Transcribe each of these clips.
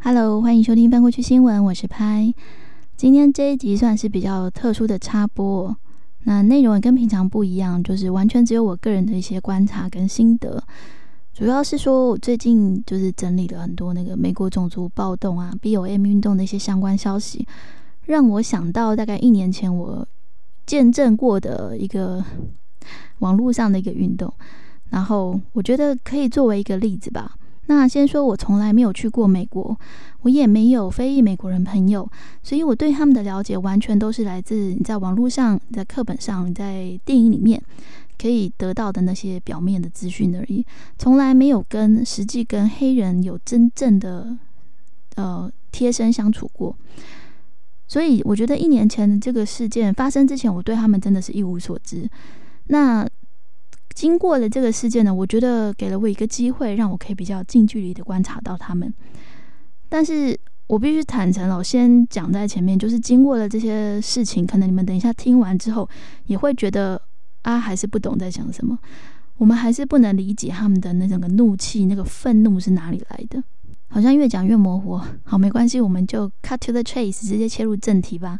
Hello，欢迎收听翻过去新闻，我是拍。今天这一集算是比较特殊的插播，那内容也跟平常不一样，就是完全只有我个人的一些观察跟心得。主要是说我最近就是整理了很多那个美国种族暴动啊、BOM 运动的一些相关消息，让我想到大概一年前我见证过的一个网络上的一个运动，然后我觉得可以作为一个例子吧。那先说，我从来没有去过美国，我也没有非裔美国人朋友，所以我对他们的了解完全都是来自你在网络上、在课本上、在电影里面可以得到的那些表面的资讯而已，从来没有跟实际跟黑人有真正的呃贴身相处过。所以我觉得一年前的这个事件发生之前，我对他们真的是一无所知。那。经过了这个事件呢，我觉得给了我一个机会，让我可以比较近距离的观察到他们。但是我必须坦诚了，我先讲在前面，就是经过了这些事情，可能你们等一下听完之后，也会觉得啊，还是不懂在讲什么。我们还是不能理解他们的那整个怒气、那个愤怒是哪里来的。好像越讲越模糊。好，没关系，我们就 cut to the chase，直接切入正题吧。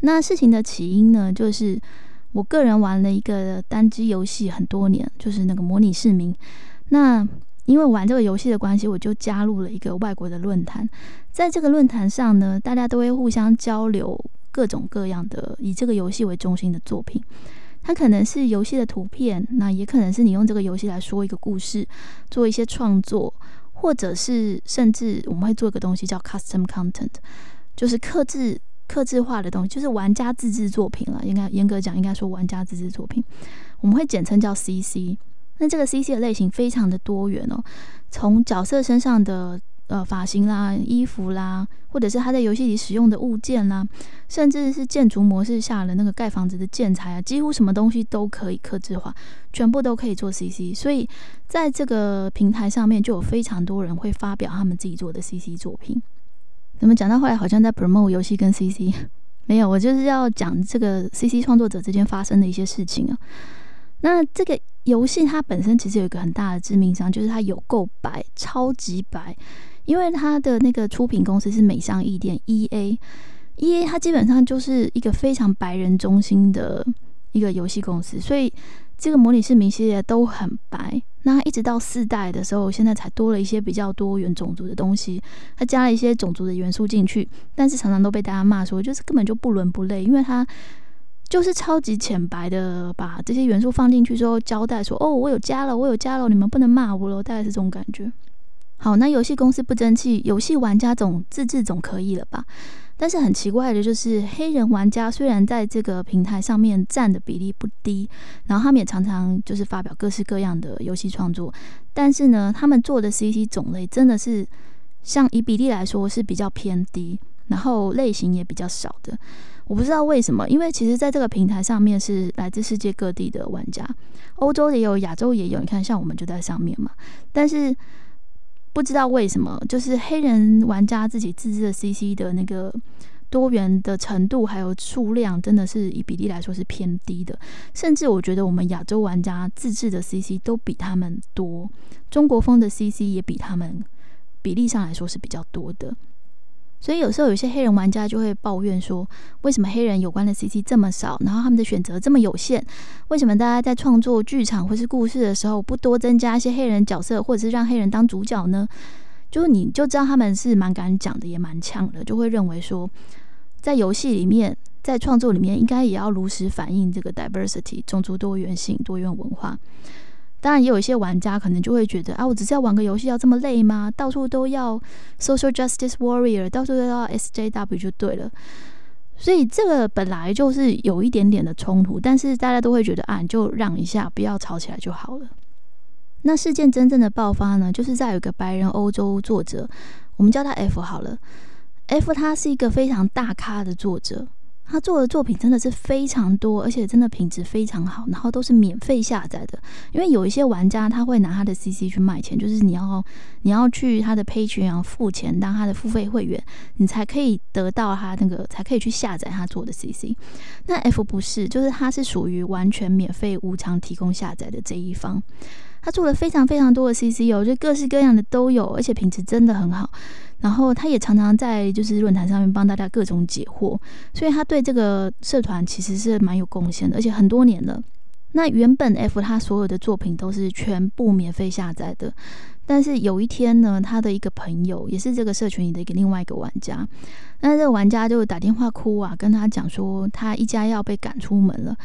那事情的起因呢，就是。我个人玩了一个单机游戏很多年，就是那个模拟市民。那因为玩这个游戏的关系，我就加入了一个外国的论坛。在这个论坛上呢，大家都会互相交流各种各样的以这个游戏为中心的作品。它可能是游戏的图片，那也可能是你用这个游戏来说一个故事，做一些创作，或者是甚至我们会做一个东西叫 custom content，就是克制。刻制化的东西就是玩家自制作品了，应该严格讲，应该说玩家自制作品，我们会简称叫 CC。那这个 CC 的类型非常的多元哦，从角色身上的呃发型啦、衣服啦，或者是他在游戏里使用的物件啦，甚至是建筑模式下的那个盖房子的建材啊，几乎什么东西都可以刻字化，全部都可以做 CC。所以在这个平台上面，就有非常多人会发表他们自己做的 CC 作品。怎么讲到后来好像在 promote 游戏跟 CC？没有，我就是要讲这个 CC 创作者之间发生的一些事情啊。那这个游戏它本身其实有一个很大的致命伤，就是它有够白，超级白。因为它的那个出品公司是美商艺店 EA，EA 它基本上就是一个非常白人中心的一个游戏公司，所以。这个模拟市民系列都很白，那一直到四代的时候，现在才多了一些比较多元种族的东西，它加了一些种族的元素进去，但是常常都被大家骂说，就是根本就不伦不类，因为它就是超级浅白的把这些元素放进去之后，交代说，哦，我有加了，我有加了，你们不能骂我了，大概是这种感觉。好，那游戏公司不争气，游戏玩家总自制总可以了吧？但是很奇怪的就是，黑人玩家虽然在这个平台上面占的比例不低，然后他们也常常就是发表各式各样的游戏创作，但是呢，他们做的 CC 种类真的是像以比例来说是比较偏低，然后类型也比较少的。我不知道为什么，因为其实在这个平台上面是来自世界各地的玩家，欧洲也有，亚洲也有。你看，像我们就在上面嘛，但是。不知道为什么，就是黑人玩家自己自制的 CC 的那个多元的程度还有数量，真的是以比例来说是偏低的。甚至我觉得我们亚洲玩家自制的 CC 都比他们多，中国风的 CC 也比他们比例上来说是比较多的。所以有时候有些黑人玩家就会抱怨说，为什么黑人有关的 C T 这么少，然后他们的选择这么有限？为什么大家在创作剧场或是故事的时候，不多增加一些黑人角色，或者是让黑人当主角呢？就你就知道他们是蛮敢讲的，也蛮呛的，就会认为说，在游戏里面，在创作里面，应该也要如实反映这个 diversity 种族多元性、多元文化。当然，也有一些玩家可能就会觉得啊，我只是要玩个游戏，要这么累吗？到处都要 social justice warrior，到处都要 SJW 就对了。所以这个本来就是有一点点的冲突，但是大家都会觉得啊，你就让一下，不要吵起来就好了。那事件真正的爆发呢，就是在有个白人欧洲作者，我们叫他 F 好了。F 他是一个非常大咖的作者，他做的作品真的是非常多，而且真的品质非常好，然后都是免费下载的。因为有一些玩家他会拿他的 CC 去卖钱，就是你要你要去他的 Page 然后付钱当他的付费会员，你才可以得到他那个才可以去下载他做的 CC。那 F 不是，就是他是属于完全免费无偿提供下载的这一方。他做了非常非常多的 CC 哦，就各式各样的都有，而且品质真的很好。然后他也常常在就是论坛上面帮大家各种解惑，所以他对这个社团其实是蛮有贡献的，而且很多年了。那原本 F 他所有的作品都是全部免费下载的，但是有一天呢，他的一个朋友也是这个社群里的一个另外一个玩家，那这个玩家就打电话哭啊，跟他讲说他一家要被赶出门了。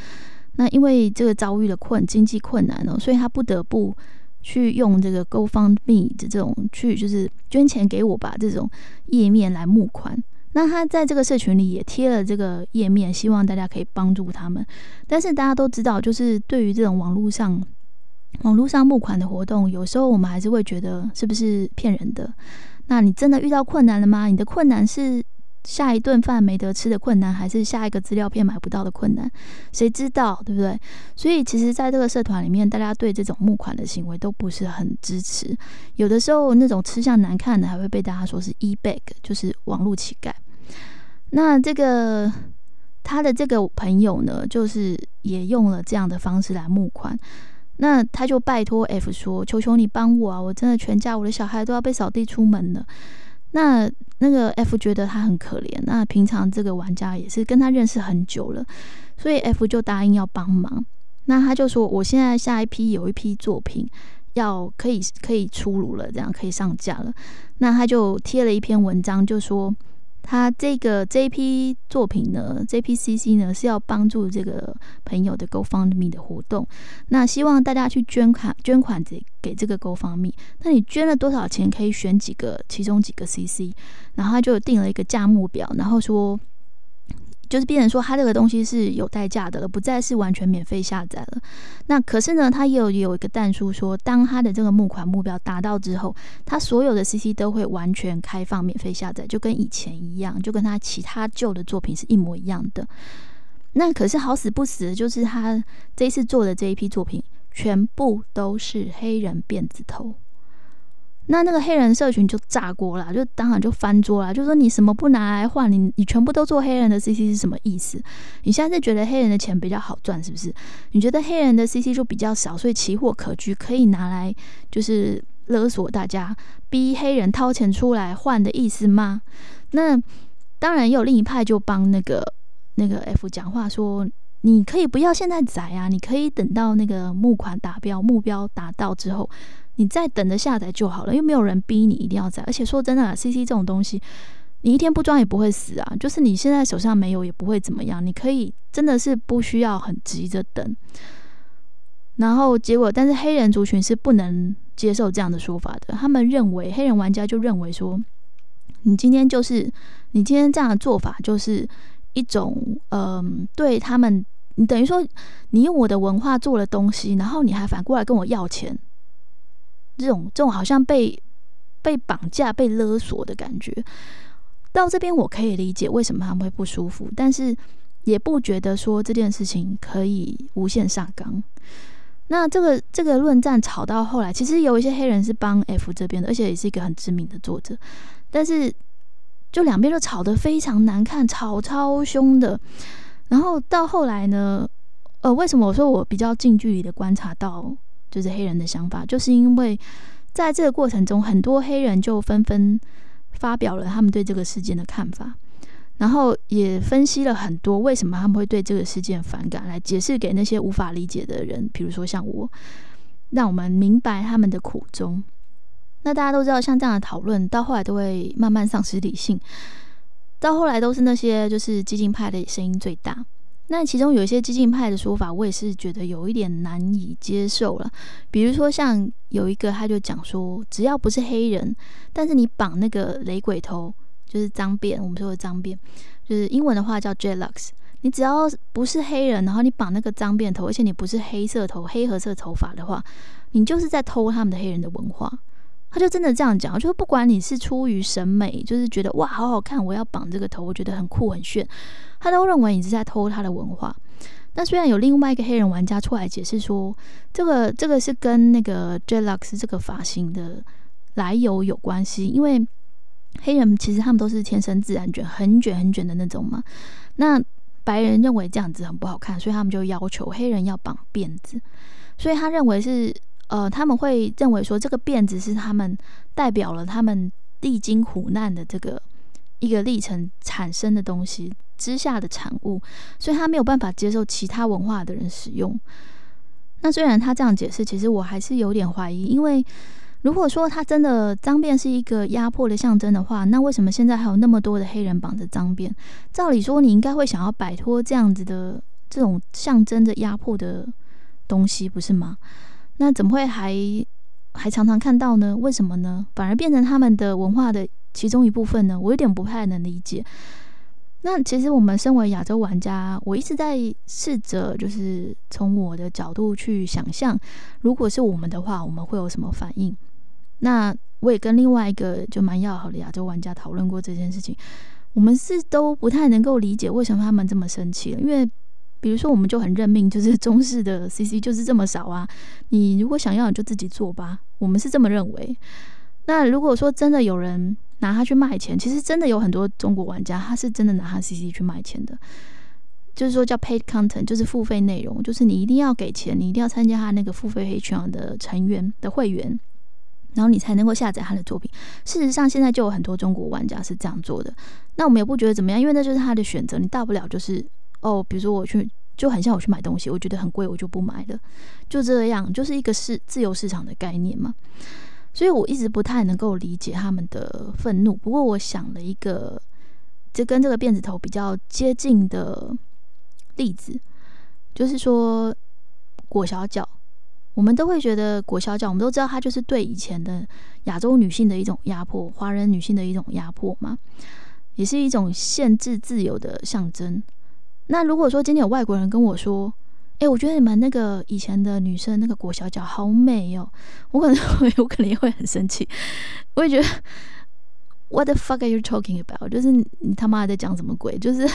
那因为这个遭遇了困经济困难哦，所以他不得不。去用这个 GoFundMe 的这种去就是捐钱给我吧这种页面来募款。那他在这个社群里也贴了这个页面，希望大家可以帮助他们。但是大家都知道，就是对于这种网络上网络上募款的活动，有时候我们还是会觉得是不是骗人的。那你真的遇到困难了吗？你的困难是？下一顿饭没得吃的困难，还是下一个资料片买不到的困难，谁知道，对不对？所以其实，在这个社团里面，大家对这种募款的行为都不是很支持。有的时候，那种吃相难看的，还会被大家说是 e-bag，就是网络乞丐。那这个他的这个朋友呢，就是也用了这样的方式来募款。那他就拜托 F 说：“求求你帮我啊！我真的全家我的小孩都要被扫地出门了。”那那个 F 觉得他很可怜，那平常这个玩家也是跟他认识很久了，所以 F 就答应要帮忙。那他就说：“我现在下一批有一批作品要可以可以出炉了，这样可以上架了。”那他就贴了一篇文章，就说。他这个这一批作品呢，这批 CC 呢是要帮助这个朋友的 GoFundMe 的活动，那希望大家去捐款捐款给给这个 GoFundMe。那你捐了多少钱，可以选几个其中几个 CC，然后他就定了一个价目表，然后说。就是变成说，它这个东西是有代价的了，不再是完全免费下载了。那可是呢，它也有有一个弹书说，当它的这个募款目标达到之后，它所有的 CC 都会完全开放免费下载，就跟以前一样，就跟他其他旧的作品是一模一样的。那可是好死不死，就是他这一次做的这一批作品，全部都是黑人辫子头。那那个黑人社群就炸锅了，就当场就翻桌了，就说你什么不拿来换，你你全部都做黑人的 CC 是什么意思？你现在是觉得黑人的钱比较好赚，是不是？你觉得黑人的 CC 就比较少，所以奇货可居，可以拿来就是勒索大家，逼黑人掏钱出来换的意思吗？那当然有另一派就帮那个那个 F 讲话说，你可以不要现在宰啊，你可以等到那个募款达标目标达到之后。你再等着下载就好了，又没有人逼你一定要载。而且说真的，C C 这种东西，你一天不装也不会死啊。就是你现在手上没有也不会怎么样，你可以真的是不需要很急着等。然后结果，但是黑人族群是不能接受这样的说法的。他们认为，黑人玩家就认为说，你今天就是你今天这样的做法，就是一种嗯，对他们，你等于说你用我的文化做了东西，然后你还反过来跟我要钱。这种这种好像被被绑架、被勒索的感觉，到这边我可以理解为什么他们会不舒服，但是也不觉得说这件事情可以无限上纲。那这个这个论战吵到后来，其实有一些黑人是帮 F 这边的，而且也是一个很知名的作者，但是就两边都吵得非常难看，吵超凶的。然后到后来呢，呃，为什么我说我比较近距离的观察到？就是黑人的想法，就是因为在这个过程中，很多黑人就纷纷发表了他们对这个事件的看法，然后也分析了很多为什么他们会对这个事件反感，来解释给那些无法理解的人，比如说像我，让我们明白他们的苦衷。那大家都知道，像这样的讨论到后来都会慢慢丧失理性，到后来都是那些就是激进派的声音最大。那其中有一些激进派的说法，我也是觉得有一点难以接受了。比如说，像有一个他就讲说，只要不是黑人，但是你绑那个雷鬼头，就是脏辫，我们说的脏辫，就是英文的话叫 J-Lux。你只要不是黑人，然后你绑那个脏辫头，而且你不是黑色头、黑褐色头发的话，你就是在偷他们的黑人的文化。他就真的这样讲，就是不管你是出于审美，就是觉得哇好好看，我要绑这个头，我觉得很酷很炫，他都认为你是在偷他的文化。那虽然有另外一个黑人玩家出来解释说，这个这个是跟那个 j e l u x 这个发型的来由有关系，因为黑人其实他们都是天生自然卷，很卷很卷的那种嘛。那白人认为这样子很不好看，所以他们就要求黑人要绑辫子。所以他认为是呃，他们会认为说这个辫子是他们代表了他们历经苦难的这个一个历程产生的东西。之下的产物，所以他没有办法接受其他文化的人使用。那虽然他这样解释，其实我还是有点怀疑，因为如果说他真的脏辫是一个压迫的象征的话，那为什么现在还有那么多的黑人绑着脏辫？照理说，你应该会想要摆脱这样子的这种象征着压迫的东西，不是吗？那怎么会还还常常看到呢？为什么呢？反而变成他们的文化的其中一部分呢？我有点不太能理解。那其实我们身为亚洲玩家，我一直在试着，就是从我的角度去想象，如果是我们的话，我们会有什么反应？那我也跟另外一个就蛮要好的亚洲玩家讨论过这件事情，我们是都不太能够理解为什么他们这么生气。因为比如说，我们就很认命，就是 中式的 CC 就是这么少啊，你如果想要，你就自己做吧。我们是这么认为。那如果说真的有人，拿它去卖钱，其实真的有很多中国玩家，他是真的拿他 CC 去卖钱的。就是说叫 paid content，就是付费内容，就是你一定要给钱，你一定要参加他那个付费黑圈的成员的会员，然后你才能够下载他的作品。事实上，现在就有很多中国玩家是这样做的。那我们也不觉得怎么样，因为那就是他的选择。你大不了就是哦，比如说我去，就很像我去买东西，我觉得很贵，我就不买了，就这样，就是一个市自由市场的概念嘛。所以我一直不太能够理解他们的愤怒。不过我想了一个，这跟这个辫子头比较接近的例子，就是说裹小脚。我们都会觉得裹小脚，我们都知道它就是对以前的亚洲女性的一种压迫，华人女性的一种压迫嘛，也是一种限制自由的象征。那如果说今天有外国人跟我说，哎，我觉得你们那个以前的女生那个裹小脚好美哦，我可能，我可能也会很生气。我也觉得，What the fuck are you talking about？就是你他妈在讲什么鬼？就是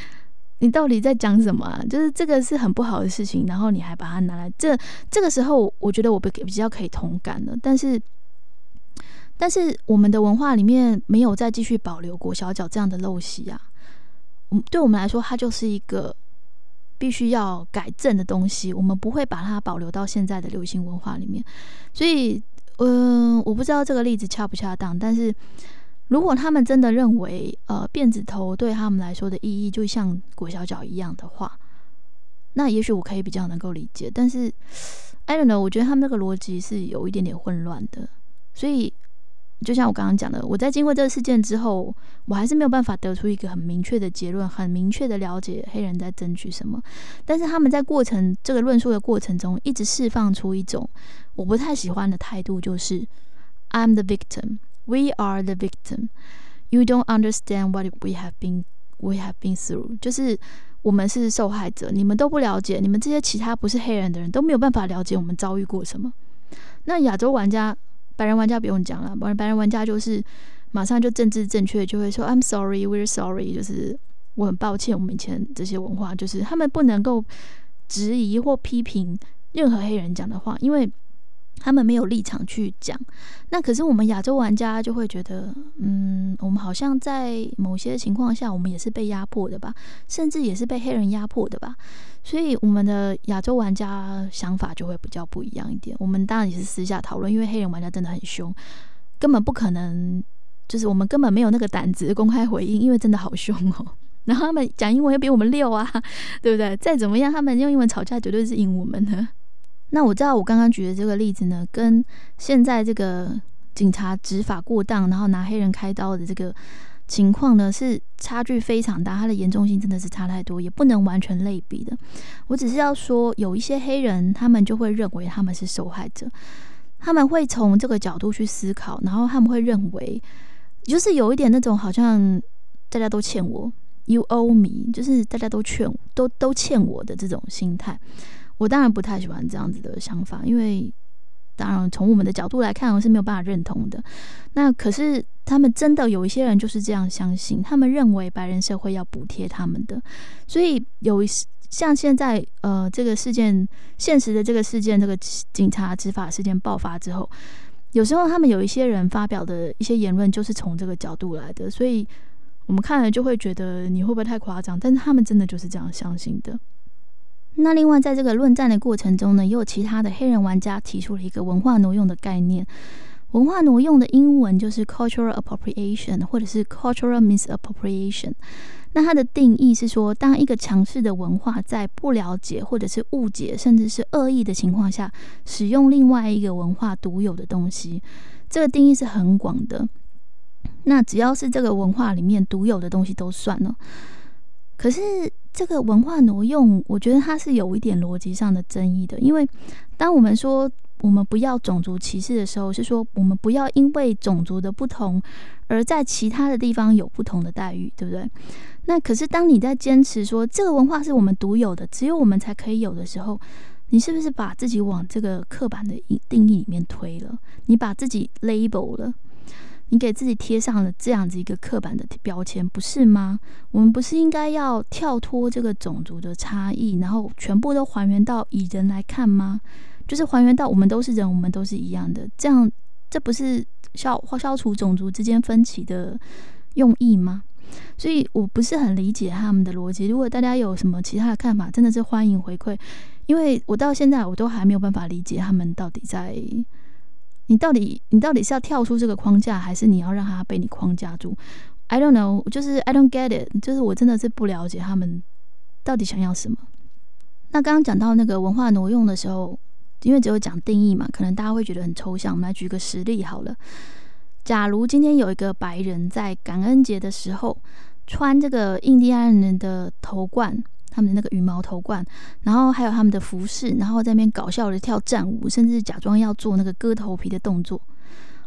你到底在讲什么啊？就是这个是很不好的事情，然后你还把它拿来这这个时候，我觉得我比比较可以同感的。但是，但是我们的文化里面没有再继续保留裹小脚这样的陋习啊。对我们来说，它就是一个。必须要改正的东西，我们不会把它保留到现在的流行文化里面。所以，嗯，我不知道这个例子恰不恰当。但是如果他们真的认为，呃，辫子头对他们来说的意义就像裹小脚一样的话，那也许我可以比较能够理解。但是，I don't know，我觉得他们那个逻辑是有一点点混乱的。所以。就像我刚刚讲的，我在经过这个事件之后，我还是没有办法得出一个很明确的结论，很明确的了解黑人在争取什么。但是他们在过程这个论述的过程中，一直释放出一种我不太喜欢的态度，就是 I'm the victim, we are the victim, you don't understand what we have been, we have been through。就是我们是受害者，你们都不了解，你们这些其他不是黑人的人都没有办法了解我们遭遇过什么。那亚洲玩家。白人玩家不用讲了，白白人玩家就是马上就政治正确，就会说 I'm sorry, we're sorry，就是我很抱歉，我们以前这些文化就是他们不能够质疑或批评任何黑人讲的话，因为。他们没有立场去讲，那可是我们亚洲玩家就会觉得，嗯，我们好像在某些情况下，我们也是被压迫的吧，甚至也是被黑人压迫的吧，所以我们的亚洲玩家想法就会比较不一样一点。我们当然也是私下讨论，因为黑人玩家真的很凶，根本不可能，就是我们根本没有那个胆子公开回应，因为真的好凶哦。然后他们讲英文又比我们溜啊，对不对？再怎么样，他们用英文吵架绝对是赢我们的。那我知道，我刚刚举的这个例子呢，跟现在这个警察执法过当，然后拿黑人开刀的这个情况呢，是差距非常大，它的严重性真的是差太多，也不能完全类比的。我只是要说，有一些黑人，他们就会认为他们是受害者，他们会从这个角度去思考，然后他们会认为，就是有一点那种好像大家都欠我，you owe me，就是大家都欠都都欠我的这种心态。我当然不太喜欢这样子的想法，因为当然从我们的角度来看，我是没有办法认同的。那可是他们真的有一些人就是这样相信，他们认为白人社会要补贴他们的，所以有一像现在呃这个事件现实的这个事件，这个警察执法事件爆发之后，有时候他们有一些人发表的一些言论就是从这个角度来的，所以我们看了就会觉得你会不会太夸张？但是他们真的就是这样相信的。那另外在这个论战的过程中呢，也有其他的黑人玩家提出了一个文化挪用的概念。文化挪用的英文就是 cultural appropriation，或者是 cultural misappropriation。那它的定义是说，当一个强势的文化在不了解或者是误解，甚至是恶意的情况下，使用另外一个文化独有的东西，这个定义是很广的。那只要是这个文化里面独有的东西都算了。可是这个文化挪用，我觉得它是有一点逻辑上的争议的，因为当我们说。我们不要种族歧视的时候，是说我们不要因为种族的不同而在其他的地方有不同的待遇，对不对？那可是当你在坚持说这个文化是我们独有的，只有我们才可以有的时候，你是不是把自己往这个刻板的定义里面推了？你把自己 label 了，你给自己贴上了这样子一个刻板的标签，不是吗？我们不是应该要跳脱这个种族的差异，然后全部都还原到以人来看吗？就是还原到我们都是人，我们都是一样的，这样这不是消消除种族之间分歧的用意吗？所以我不是很理解他们的逻辑。如果大家有什么其他的看法，真的是欢迎回馈，因为我到现在我都还没有办法理解他们到底在你到底你到底是要跳出这个框架，还是你要让他被你框架住？I don't know，就是 I don't get it，就是我真的是不了解他们到底想要什么。那刚刚讲到那个文化挪用的时候。因为只有讲定义嘛，可能大家会觉得很抽象。我们来举个实例好了。假如今天有一个白人在感恩节的时候穿这个印第安人的头冠，他们的那个羽毛头冠，然后还有他们的服饰，然后在那边搞笑的跳战舞，甚至假装要做那个割头皮的动作，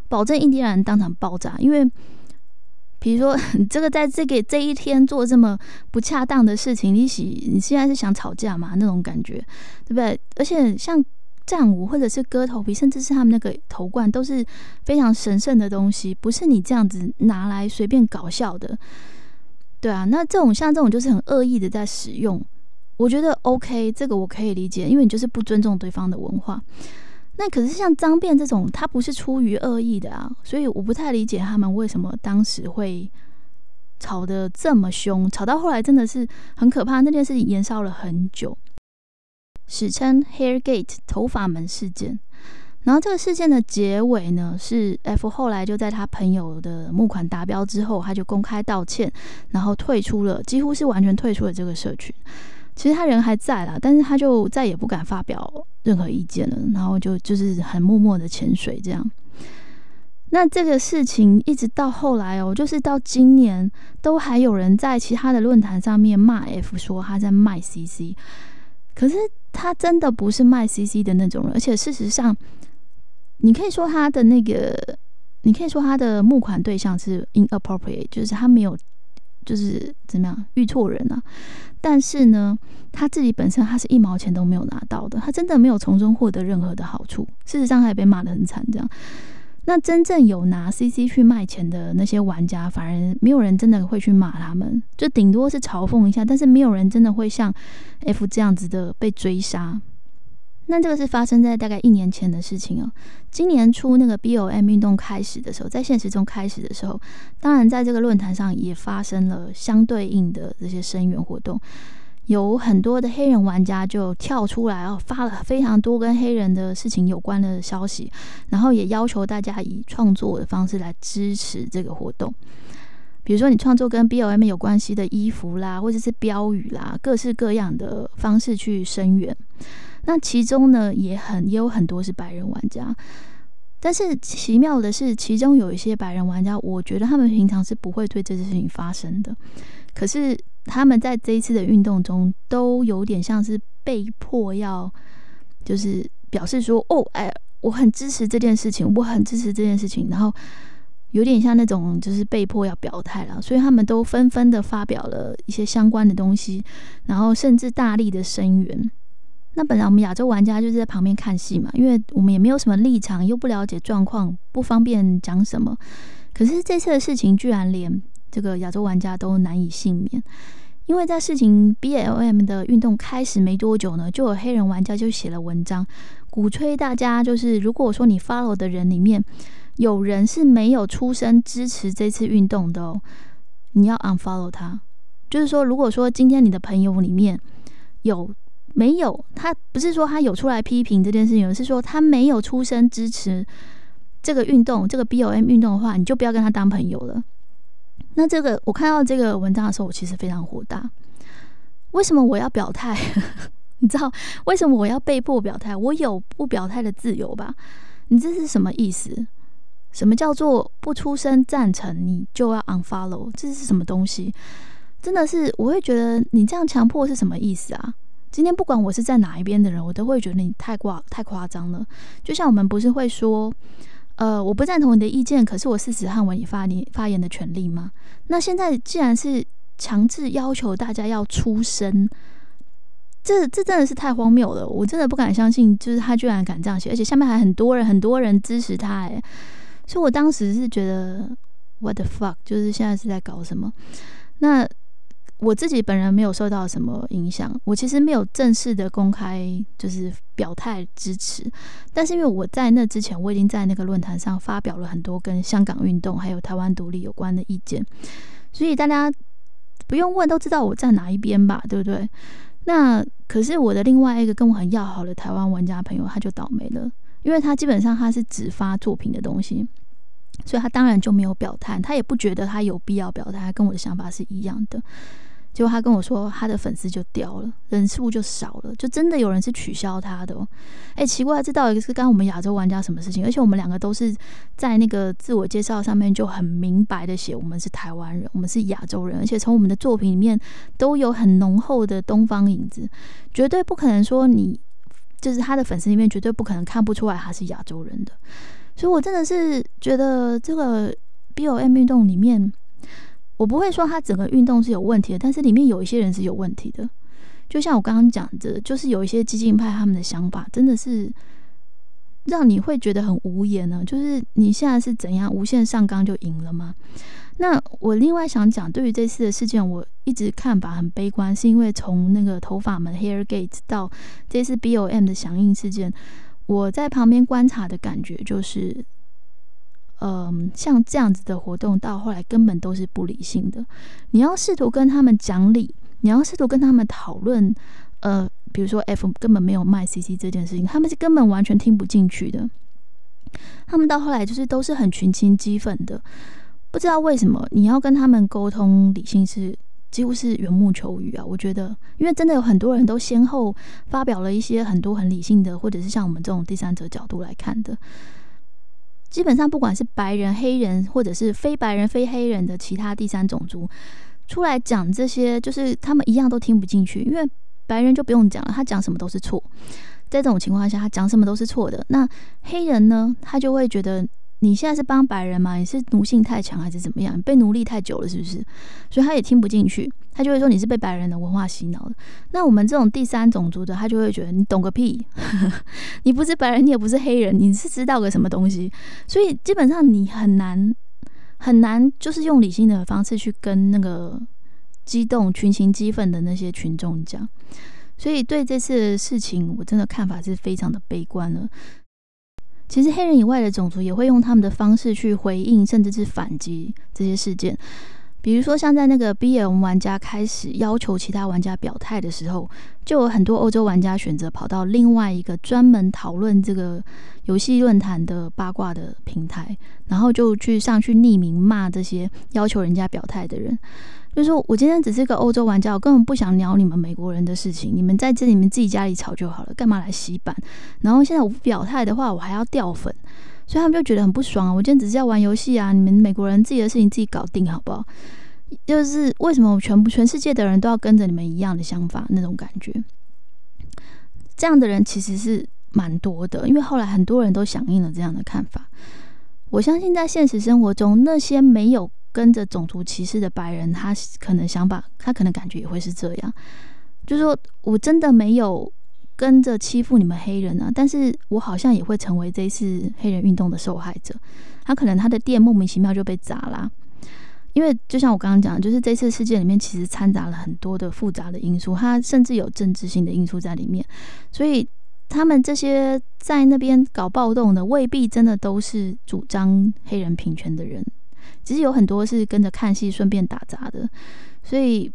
保证印第安人当场爆炸。因为比如说，这个在这个这一天做这么不恰当的事情，你喜你现在是想吵架嘛？那种感觉，对不对？而且像。战舞或者是割头皮，甚至是他们那个头冠，都是非常神圣的东西，不是你这样子拿来随便搞笑的。对啊，那这种像这种就是很恶意的在使用，我觉得 OK，这个我可以理解，因为你就是不尊重对方的文化。那可是像脏辫这种，他不是出于恶意的啊，所以我不太理解他们为什么当时会吵得这么凶，吵到后来真的是很可怕，那件事情延烧了很久。史称 Hair Gate 头发门事件，然后这个事件的结尾呢，是 F 后来就在他朋友的募款达标之后，他就公开道歉，然后退出了，几乎是完全退出了这个社群。其实他人还在啦，但是他就再也不敢发表任何意见了，然后就就是很默默的潜水这样。那这个事情一直到后来哦，就是到今年都还有人在其他的论坛上面骂 F，说他在卖 CC。可是他真的不是卖 CC 的那种人，而且事实上，你可以说他的那个，你可以说他的募款对象是 inappropriate，就是他没有，就是怎么样遇错人啊。但是呢，他自己本身他是一毛钱都没有拿到的，他真的没有从中获得任何的好处。事实上，他也被骂得很惨，这样。那真正有拿 CC 去卖钱的那些玩家，反而没有人真的会去骂他们，就顶多是嘲讽一下，但是没有人真的会像 F 这样子的被追杀。那这个是发生在大概一年前的事情哦。今年初那个 BOM 运动开始的时候，在现实中开始的时候，当然在这个论坛上也发生了相对应的这些声援活动。有很多的黑人玩家就跳出来哦，发了非常多跟黑人的事情有关的消息，然后也要求大家以创作的方式来支持这个活动。比如说，你创作跟 BOM 有关系的衣服啦，或者是标语啦，各式各样的方式去声援。那其中呢，也很也有很多是白人玩家，但是奇妙的是，其中有一些白人玩家，我觉得他们平常是不会对这件事情发生的，可是。他们在这一次的运动中，都有点像是被迫要，就是表示说：“哦，哎，我很支持这件事情，我很支持这件事情。”然后有点像那种就是被迫要表态了，所以他们都纷纷的发表了一些相关的东西，然后甚至大力的声援。那本来我们亚洲玩家就是在旁边看戏嘛，因为我们也没有什么立场，又不了解状况，不方便讲什么。可是这次的事情居然连这个亚洲玩家都难以幸免，因为在事情 B L M 的运动开始没多久呢，就有黑人玩家就写了文章，鼓吹大家就是如果说你 follow 的人里面有人是没有出声支持这次运动的哦，你要 unfollow 他。就是说，如果说今天你的朋友里面有没有他，不是说他有出来批评这件事情，是说他没有出声支持。这个运动，这个 B O M 运动的话，你就不要跟他当朋友了。那这个我看到这个文章的时候，我其实非常火大。为什么我要表态？你知道为什么我要被迫表态？我有不表态的自由吧？你这是什么意思？什么叫做不出声赞成你就要 unfollow？这是什么东西？真的是我会觉得你这样强迫是什么意思啊？今天不管我是在哪一边的人，我都会觉得你太挂太夸张了。就像我们不是会说。呃，我不赞同你的意见，可是我事实捍卫你发你发言的权利吗？那现在既然是强制要求大家要出声，这这真的是太荒谬了！我真的不敢相信，就是他居然敢这样写，而且下面还很多人很多人支持他，哎，所以我当时是觉得 what the fuck，就是现在是在搞什么？那。我自己本人没有受到什么影响，我其实没有正式的公开就是表态支持，但是因为我在那之前，我已经在那个论坛上发表了很多跟香港运动还有台湾独立有关的意见，所以大家不用问都知道我在哪一边吧，对不对？那可是我的另外一个跟我很要好的台湾玩家朋友，他就倒霉了，因为他基本上他是只发作品的东西，所以他当然就没有表态，他也不觉得他有必要表态，跟我的想法是一样的。结果他跟我说，他的粉丝就掉了，人数就少了，就真的有人是取消他的。哎，奇怪，这到底是干我们亚洲玩家什么事情？而且我们两个都是在那个自我介绍上面就很明白的写，我们是台湾人，我们是亚洲人，而且从我们的作品里面都有很浓厚的东方影子，绝对不可能说你就是他的粉丝里面绝对不可能看不出来他是亚洲人的。所以我真的是觉得这个 B O M 运动里面。我不会说他整个运动是有问题的，但是里面有一些人是有问题的。就像我刚刚讲的，就是有一些激进派他们的想法真的是让你会觉得很无言呢。就是你现在是怎样无限上纲就赢了吗？那我另外想讲，对于这次的事件，我一直看法很悲观，是因为从那个头发们 Hair Gate 到这次 B O M 的响应事件，我在旁边观察的感觉就是。嗯，像这样子的活动，到后来根本都是不理性的。你要试图跟他们讲理，你要试图跟他们讨论，呃，比如说 F 根本没有卖 CC 这件事情，他们是根本完全听不进去的。他们到后来就是都是很群情激愤的，不知道为什么你要跟他们沟通理性是几乎是缘木求鱼啊。我觉得，因为真的有很多人都先后发表了一些很多很理性的，或者是像我们这种第三者角度来看的。基本上，不管是白人、黑人，或者是非白人、非黑人的其他第三种族，出来讲这些，就是他们一样都听不进去。因为白人就不用讲了，他讲什么都是错。在这种情况下，他讲什么都是错的。那黑人呢，他就会觉得。你现在是帮白人吗？你是奴性太强还是怎么样？被奴隶太久了是不是？所以他也听不进去，他就会说你是被白人的文化洗脑的。那我们这种第三种族的，他就会觉得你懂个屁，你不是白人，你也不是黑人，你是知道个什么东西？所以基本上你很难很难，就是用理性的方式去跟那个激动、群情激愤的那些群众讲。所以对这次的事情，我真的看法是非常的悲观了。其实黑人以外的种族也会用他们的方式去回应，甚至是反击这些事件。比如说，像在那个 B M 玩家开始要求其他玩家表态的时候，就有很多欧洲玩家选择跑到另外一个专门讨论这个游戏论坛的八卦的平台，然后就去上去匿名骂这些要求人家表态的人。就是说我今天只是个欧洲玩家，我根本不想鸟你们美国人的事情。你们在这里面自己家里吵就好了，干嘛来洗版？然后现在我不表态的话，我还要掉粉，所以他们就觉得很不爽啊。我今天只是要玩游戏啊，你们美国人自己的事情自己搞定好不好？就是为什么我全部全世界的人都要跟着你们一样的想法那种感觉？这样的人其实是蛮多的，因为后来很多人都响应了这样的看法。我相信在现实生活中，那些没有。跟着种族歧视的白人，他可能想法，他可能感觉也会是这样，就是说我真的没有跟着欺负你们黑人啊，但是我好像也会成为这一次黑人运动的受害者。他可能他的店莫名其妙就被砸啦。因为就像我刚刚讲，就是这次事件里面其实掺杂了很多的复杂的因素，它甚至有政治性的因素在里面，所以他们这些在那边搞暴动的，未必真的都是主张黑人平权的人，其实有很多是跟着看戏顺便打杂的，所以，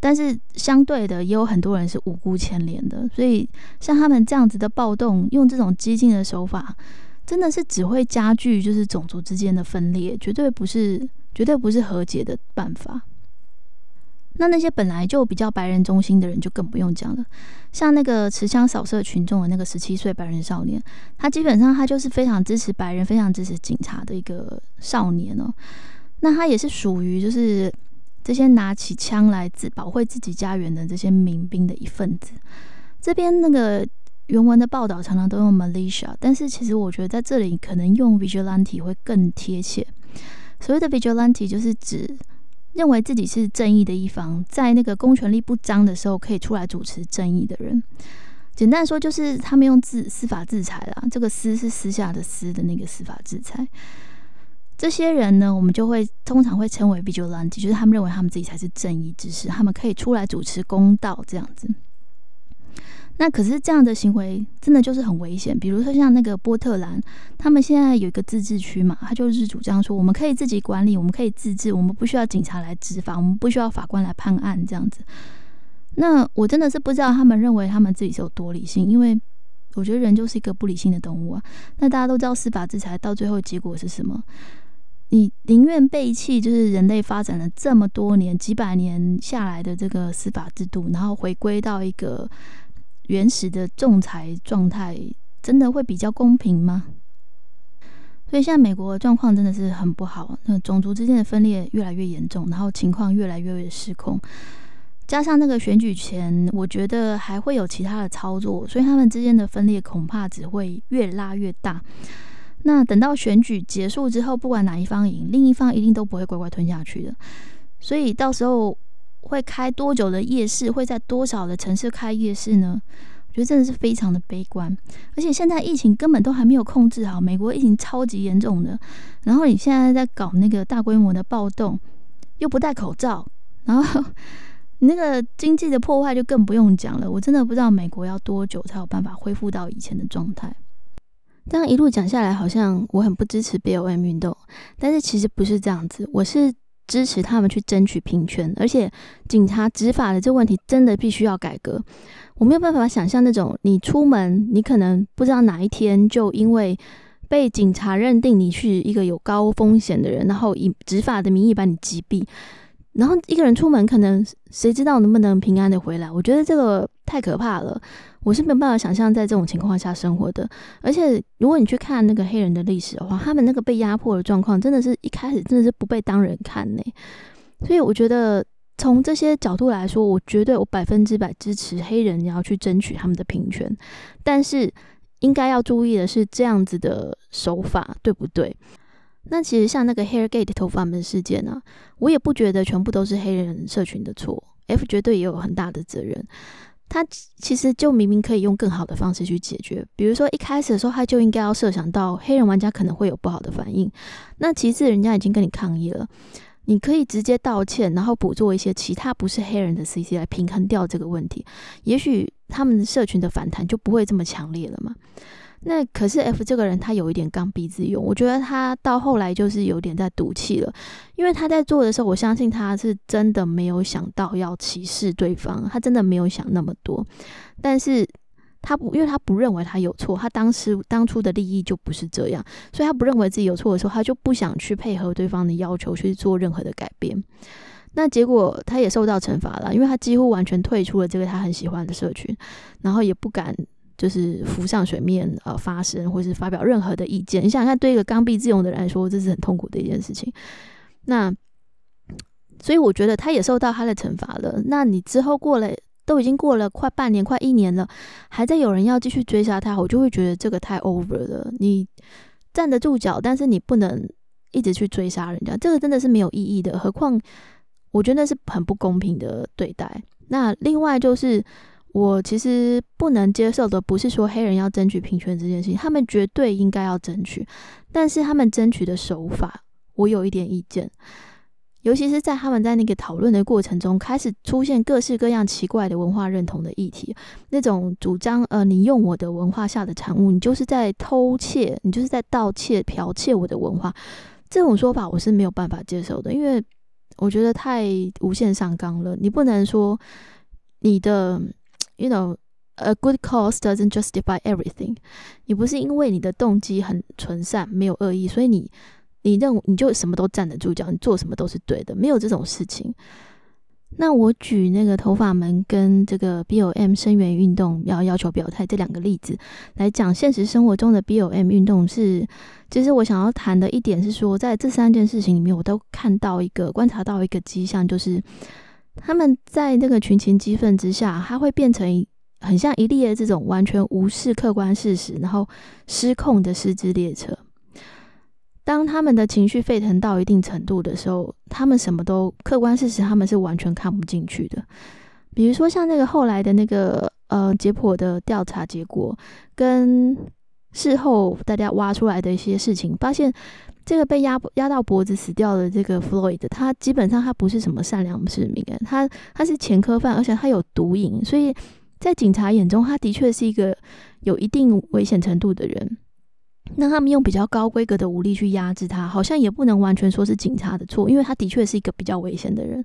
但是相对的，也有很多人是无辜牵连的，所以像他们这样子的暴动，用这种激进的手法，真的是只会加剧就是种族之间的分裂，绝对不是。绝对不是和解的办法。那那些本来就比较白人中心的人就更不用讲了。像那个持枪扫射群众的那个十七岁白人少年，他基本上他就是非常支持白人、非常支持警察的一个少年哦。那他也是属于就是这些拿起枪来自保卫自己家园的这些民兵的一份子。这边那个原文的报道常常都用 militia，但是其实我觉得在这里可能用 vigilante 会更贴切。所谓的 vigilante 就是指认为自己是正义的一方，在那个公权力不彰的时候，可以出来主持正义的人。简单说，就是他们用自司法制裁啦。这个“私”是私下的“私”的那个司法制裁。这些人呢，我们就会通常会称为 vigilante，就是他们认为他们自己才是正义之士，他们可以出来主持公道这样子。那可是这样的行为真的就是很危险。比如说像那个波特兰，他们现在有一个自治区嘛，他就是主张说我们可以自己管理，我们可以自治，我们不需要警察来执法，我们不需要法官来判案这样子。那我真的是不知道他们认为他们自己是有多理性，因为我觉得人就是一个不理性的动物啊。那大家都知道司法制裁到最后结果是什么？你宁愿背弃就是人类发展了这么多年几百年下来的这个司法制度，然后回归到一个。原始的仲裁状态真的会比较公平吗？所以现在美国状况真的是很不好，那种族之间的分裂越来越严重，然后情况越来越失控，加上那个选举前，我觉得还会有其他的操作，所以他们之间的分裂恐怕只会越拉越大。那等到选举结束之后，不管哪一方赢，另一方一定都不会乖乖吞下去的。所以到时候。会开多久的夜市？会在多少的城市开夜市呢？我觉得真的是非常的悲观。而且现在疫情根本都还没有控制好，美国疫情超级严重的。然后你现在在搞那个大规模的暴动，又不戴口罩，然后 那个经济的破坏就更不用讲了。我真的不知道美国要多久才有办法恢复到以前的状态。这样一路讲下来，好像我很不支持 BLM 运动，但是其实不是这样子，我是。支持他们去争取平权，而且警察执法的这个问题真的必须要改革。我没有办法想象那种你出门，你可能不知道哪一天就因为被警察认定你是一个有高风险的人，然后以执法的名义把你击毙。然后一个人出门，可能谁知道能不能平安的回来？我觉得这个太可怕了，我是没有办法想象在这种情况下生活的。而且如果你去看那个黑人的历史的话，他们那个被压迫的状况，真的是一开始真的是不被当人看呢。所以我觉得从这些角度来说，我绝对我百分之百支持黑人要去争取他们的平权。但是应该要注意的是，这样子的手法对不对？那其实像那个 Hairgate 头发门事件呢，我也不觉得全部都是黑人社群的错，F 绝对也有很大的责任。他其实就明明可以用更好的方式去解决，比如说一开始的时候他就应该要设想到黑人玩家可能会有不好的反应。那其次，人家已经跟你抗议了，你可以直接道歉，然后补做一些其他不是黑人的 CC 来平衡掉这个问题，也许他们社群的反弹就不会这么强烈了嘛。那可是 F 这个人，他有一点刚愎自用。我觉得他到后来就是有点在赌气了，因为他在做的时候，我相信他是真的没有想到要歧视对方，他真的没有想那么多。但是他不，因为他不认为他有错，他当时当初的利益就不是这样，所以他不认为自己有错的时候，他就不想去配合对方的要求去做任何的改变。那结果他也受到惩罚了，因为他几乎完全退出了这个他很喜欢的社群，然后也不敢。就是浮上水面，呃，发声或是发表任何的意见。你想想看，对一个刚愎自用的人来说，这是很痛苦的一件事情。那所以我觉得他也受到他的惩罚了。那你之后过了，都已经过了快半年、快一年了，还在有人要继续追杀他，我就会觉得这个太 over 了。你站得住脚，但是你不能一直去追杀人家，这个真的是没有意义的。何况我觉得是很不公平的对待。那另外就是。我其实不能接受的不是说黑人要争取平权这件事情，他们绝对应该要争取，但是他们争取的手法，我有一点意见。尤其是在他们在那个讨论的过程中，开始出现各式各样奇怪的文化认同的议题，那种主张呃，你用我的文化下的产物，你就是在偷窃，你就是在盗窃、剽窃我的文化，这种说法我是没有办法接受的，因为我觉得太无限上纲了。你不能说你的，you know，a good cause doesn't justify everything。你不是因为你的动机很纯善，没有恶意，所以你。你认为你就什么都站得住脚，你做什么都是对的，没有这种事情。那我举那个头发门跟这个 B O M 声援运动要要求表态这两个例子来讲，现实生活中的 B O M 运动是，其实我想要谈的一点是说，在这三件事情里面，我都看到一个观察到一个迹象，就是他们在那个群情激愤之下，他会变成很像一列这种完全无视客观事实，然后失控的失智列车。当他们的情绪沸腾到一定程度的时候，他们什么都客观事实，他们是完全看不进去的。比如说像那个后来的那个呃解剖的调查结果，跟事后大家挖出来的一些事情，发现这个被压压到脖子死掉的这个弗洛伊德，他基本上他不是什么善良市民，他他是前科犯，而且他有毒瘾，所以在警察眼中，他的确是一个有一定危险程度的人。那他们用比较高规格的武力去压制他，好像也不能完全说是警察的错，因为他的确是一个比较危险的人。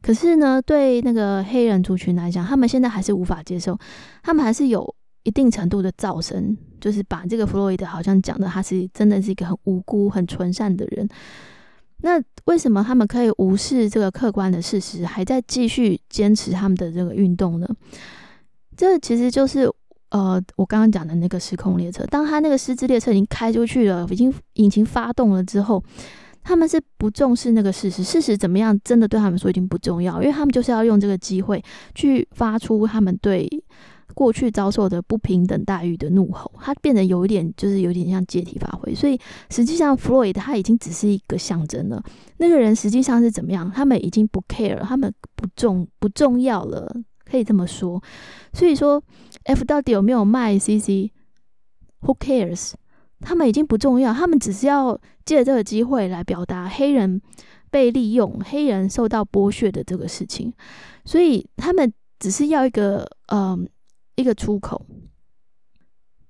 可是呢，对那个黑人族群来讲，他们现在还是无法接受，他们还是有一定程度的噪声，就是把这个弗洛伊德好像讲的他是真的是一个很无辜、很纯善的人。那为什么他们可以无视这个客观的事实，还在继续坚持他们的这个运动呢？这其实就是。呃，我刚刚讲的那个失控列车，当他那个失智列车已经开出去了，已经引擎发动了之后，他们是不重视那个事实，事实怎么样，真的对他们说已经不重要，因为他们就是要用这个机会去发出他们对过去遭受的不平等待遇的怒吼，他变得有一点就是有点像借题发挥，所以实际上弗洛伊德他已经只是一个象征了，那个人实际上是怎么样，他们已经不 care，他们不重不重要了。可以这么说，所以说，F 到底有没有卖 CC？Who cares？他们已经不重要，他们只是要借这个机会来表达黑人被利用、黑人受到剥削的这个事情，所以他们只是要一个嗯一个出口。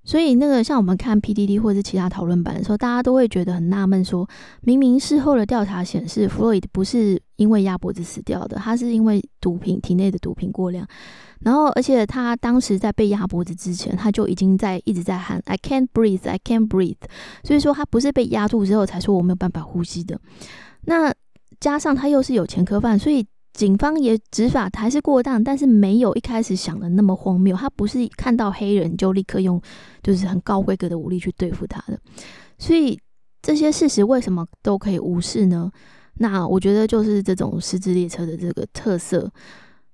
所以，那个像我们看 PDD 或者是其他讨论版的时候，大家都会觉得很纳闷，说明明事后的调查显示，弗洛伊德不是因为压脖子死掉的，他是因为毒品体内的毒品过量。然后，而且他当时在被压脖子之前，他就已经在一直在喊 “I can't breathe, I can't breathe”。所以说，他不是被压住之后才说我没有办法呼吸的。那加上他又是有前科犯，所以。警方也执法还是过当，但是没有一开始想的那么荒谬。他不是看到黑人就立刻用就是很高规格的武力去对付他的。所以这些事实为什么都可以无视呢？那我觉得就是这种失智列车的这个特色，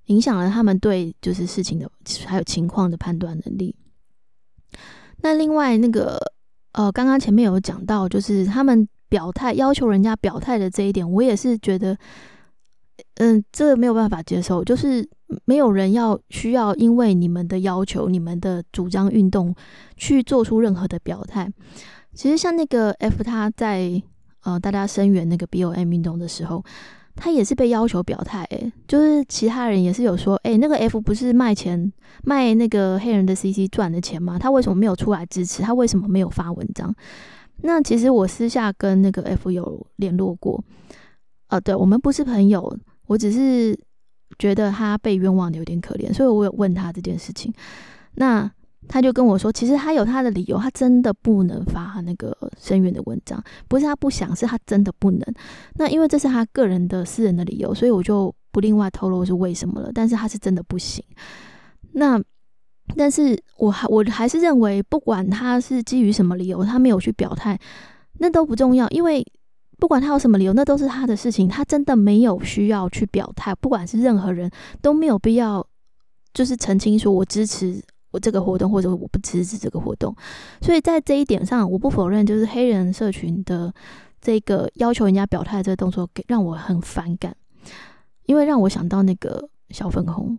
影响了他们对就是事情的还有情况的判断能力。那另外那个呃，刚刚前面有讲到，就是他们表态要求人家表态的这一点，我也是觉得。嗯，这没有办法接受，就是没有人要需要因为你们的要求、你们的主张运动去做出任何的表态。其实像那个 F，他在呃大家声援那个 BOM 运动的时候，他也是被要求表态。诶，就是其他人也是有说，诶，那个 F 不是卖钱卖那个黑人的 CC 赚的钱吗？他为什么没有出来支持？他为什么没有发文章？那其实我私下跟那个 F 有联络过。呃，对我们不是朋友。我只是觉得他被冤枉的有点可怜，所以我有问他这件事情。那他就跟我说，其实他有他的理由，他真的不能发那个声援的文章，不是他不想，是他真的不能。那因为这是他个人的私人的理由，所以我就不另外透露是为什么了。但是他是真的不行。那但是我还我还是认为，不管他是基于什么理由，他没有去表态，那都不重要，因为。不管他有什么理由，那都是他的事情。他真的没有需要去表态，不管是任何人都没有必要，就是澄清说我支持我这个活动，或者我不支持这个活动。所以在这一点上，我不否认，就是黑人社群的这个要求人家表态这个动作，给让我很反感，因为让我想到那个小粉红。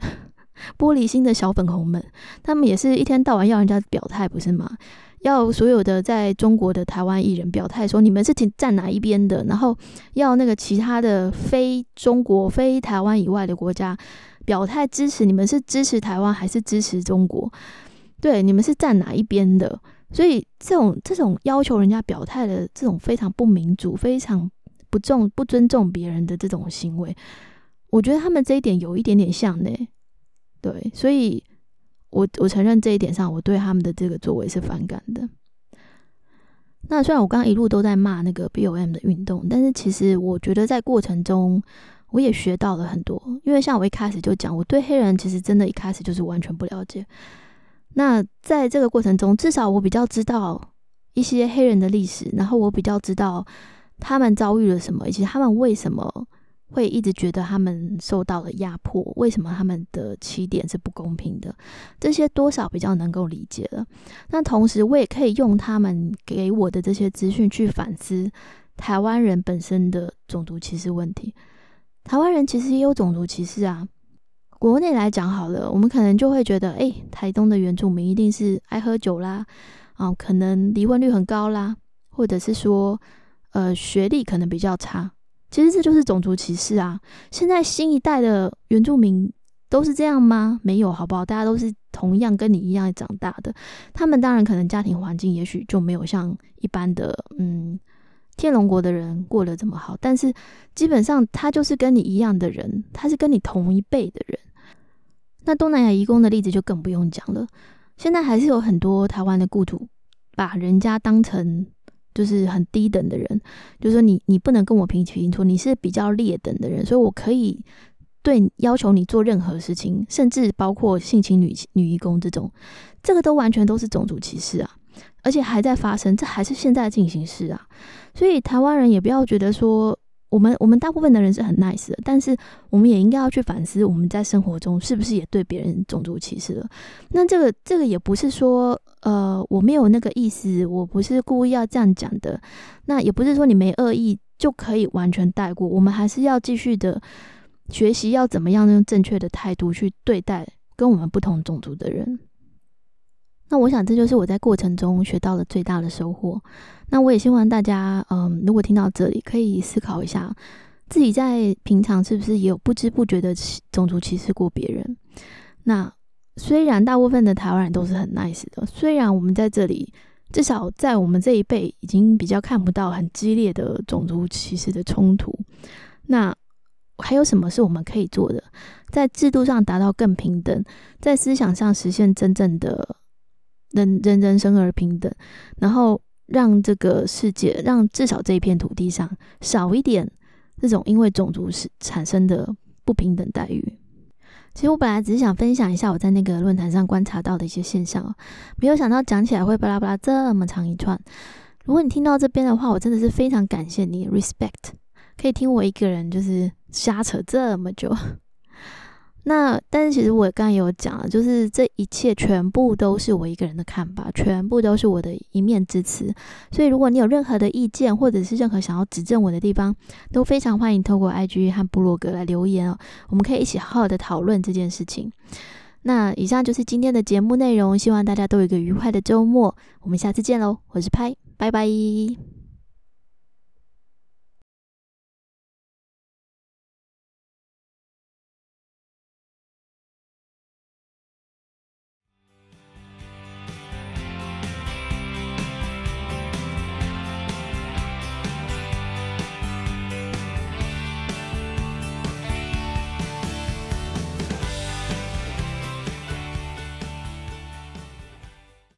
玻璃心的小粉红们，他们也是一天到晚要人家表态，不是吗？要所有的在中国的台湾艺人表态，说你们是挺站哪一边的，然后要那个其他的非中国、非台湾以外的国家表态支持，你们是支持台湾还是支持中国？对，你们是站哪一边的？所以这种这种要求人家表态的这种非常不民主、非常不重不尊重别人的这种行为，我觉得他们这一点有一点点像呢。对，所以。我我承认这一点上，我对他们的这个作为是反感的。那虽然我刚刚一路都在骂那个 B O M 的运动，但是其实我觉得在过程中我也学到了很多。因为像我一开始就讲，我对黑人其实真的一开始就是完全不了解。那在这个过程中，至少我比较知道一些黑人的历史，然后我比较知道他们遭遇了什么，以及他们为什么。会一直觉得他们受到了压迫，为什么他们的起点是不公平的？这些多少比较能够理解了。那同时，我也可以用他们给我的这些资讯去反思台湾人本身的种族歧视问题。台湾人其实也有种族歧视啊。国内来讲好了，我们可能就会觉得，哎，台东的原住民一定是爱喝酒啦，啊，可能离婚率很高啦，或者是说，呃，学历可能比较差。其实这就是种族歧视啊！现在新一代的原住民都是这样吗？没有，好不好？大家都是同样跟你一样长大的。他们当然可能家庭环境也许就没有像一般的嗯天龙国的人过得这么好，但是基本上他就是跟你一样的人，他是跟你同一辈的人。那东南亚移工的例子就更不用讲了。现在还是有很多台湾的雇主把人家当成。就是很低等的人，就是说你你不能跟我平起平坐，你是比较劣等的人，所以我可以对要求你做任何事情，甚至包括性侵女女义工这种，这个都完全都是种族歧视啊，而且还在发生，这还是现在进行式啊，所以台湾人也不要觉得说。我们我们大部分的人是很 nice 的，但是我们也应该要去反思，我们在生活中是不是也对别人种族歧视了？那这个这个也不是说，呃，我没有那个意思，我不是故意要这样讲的。那也不是说你没恶意就可以完全带过，我们还是要继续的学习，要怎么样用正确的态度去对待跟我们不同种族的人。那我想，这就是我在过程中学到了最大的收获。那我也希望大家，嗯，如果听到这里，可以思考一下，自己在平常是不是也有不知不觉的种族歧视过别人？那虽然大部分的台湾人都是很 nice 的，虽然我们在这里，至少在我们这一辈已经比较看不到很激烈的种族歧视的冲突。那还有什么是我们可以做的，在制度上达到更平等，在思想上实现真正的？人人人生而平等，然后让这个世界，让至少这一片土地上少一点这种因为种族是产生的不平等待遇。其实我本来只是想分享一下我在那个论坛上观察到的一些现象，没有想到讲起来会巴拉巴拉这么长一串。如果你听到这边的话，我真的是非常感谢你，respect，可以听我一个人就是瞎扯这么久。那，但是其实我刚刚有讲了，就是这一切全部都是我一个人的看法，全部都是我的一面之词。所以，如果你有任何的意见，或者是任何想要指正我的地方，都非常欢迎透过 IG 和部落格来留言哦。我们可以一起好好的讨论这件事情。那以上就是今天的节目内容，希望大家都有一个愉快的周末。我们下次见喽，我是拍，拜拜。